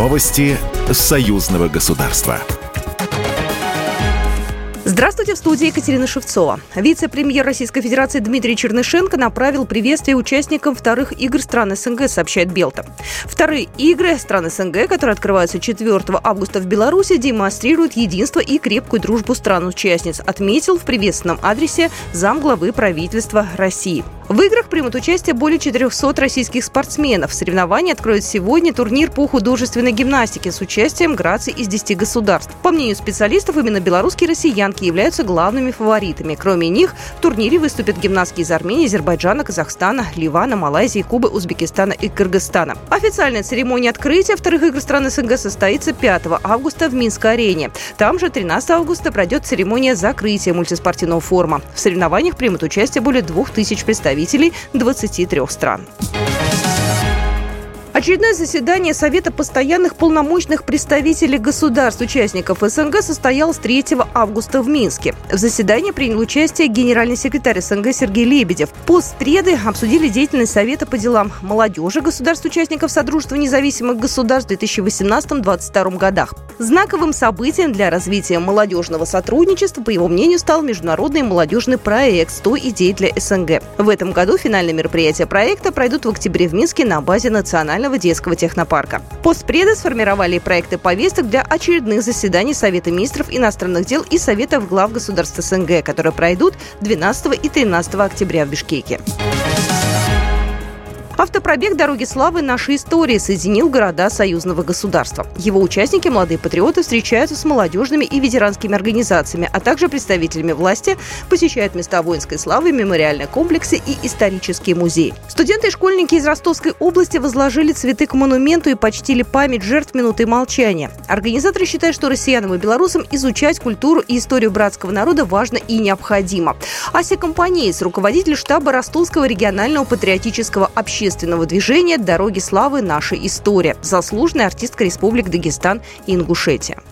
Новости союзного государства. Здравствуйте, в студии Екатерина Шевцова. Вице-премьер Российской Федерации Дмитрий Чернышенко направил приветствие участникам вторых игр стран СНГ, сообщает Белта. Вторые игры стран СНГ, которые открываются 4 августа в Беларуси, демонстрируют единство и крепкую дружбу стран-участниц, отметил в приветственном адресе замглавы правительства России. В играх примут участие более 400 российских спортсменов. Соревнования откроют сегодня турнир по художественной гимнастике с участием граций из 10 государств. По мнению специалистов, именно белорусские россиянки являются главными фаворитами. Кроме них, в турнире выступят гимнастки из Армении, Азербайджана, Казахстана, Ливана, Малайзии, Кубы, Узбекистана и Кыргызстана. Официальная церемония открытия вторых игр стран СНГ состоится 5 августа в Минской арене. Там же 13 августа пройдет церемония закрытия мультиспортивного форума. В соревнованиях примут участие более 2000 представителей представителей 23 стран. Очередное заседание Совета постоянных полномочных представителей государств-участников СНГ состоялось 3 августа в Минске. В заседании принял участие генеральный секретарь СНГ Сергей Лебедев. Постреды обсудили деятельность Совета по делам молодежи государств-участников Содружества независимых государств в 2018-2022 годах. Знаковым событием для развития молодежного сотрудничества, по его мнению, стал международный молодежный проект «100 идей для СНГ». В этом году финальные мероприятия проекта пройдут в октябре в Минске на базе Национального Национального детского технопарка. Постпреды сформировали проекты повесток для очередных заседаний Совета министров иностранных дел и Советов глав государств СНГ, которые пройдут 12 и 13 октября в Бишкеке. Автопробег «Дороги славы. Нашей истории» соединил города союзного государства. Его участники, молодые патриоты, встречаются с молодежными и ветеранскими организациями, а также представителями власти, посещают места воинской славы, мемориальные комплексы и исторические музеи. Студенты и школьники из Ростовской области возложили цветы к монументу и почтили память жертв минуты молчания. Организаторы считают, что россиянам и белорусам изучать культуру и историю братского народа важно и необходимо. Ася Компанейс, руководитель штаба Ростовского регионального патриотического общественного движения «Дороги славы. Наша история». Заслуженная артистка Республик Дагестан и Ингушетия.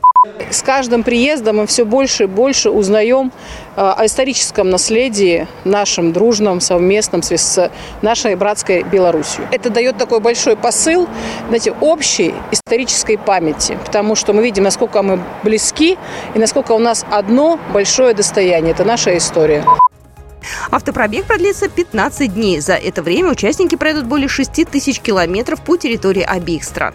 С каждым приездом мы все больше и больше узнаем э, о историческом наследии нашем дружном, совместном с нашей братской Беларусью. Это дает такой большой посыл, знаете, общей исторической памяти, потому что мы видим, насколько мы близки и насколько у нас одно большое достояние – это наша история. Автопробег продлится 15 дней. За это время участники пройдут более 6 тысяч километров по территории обеих стран.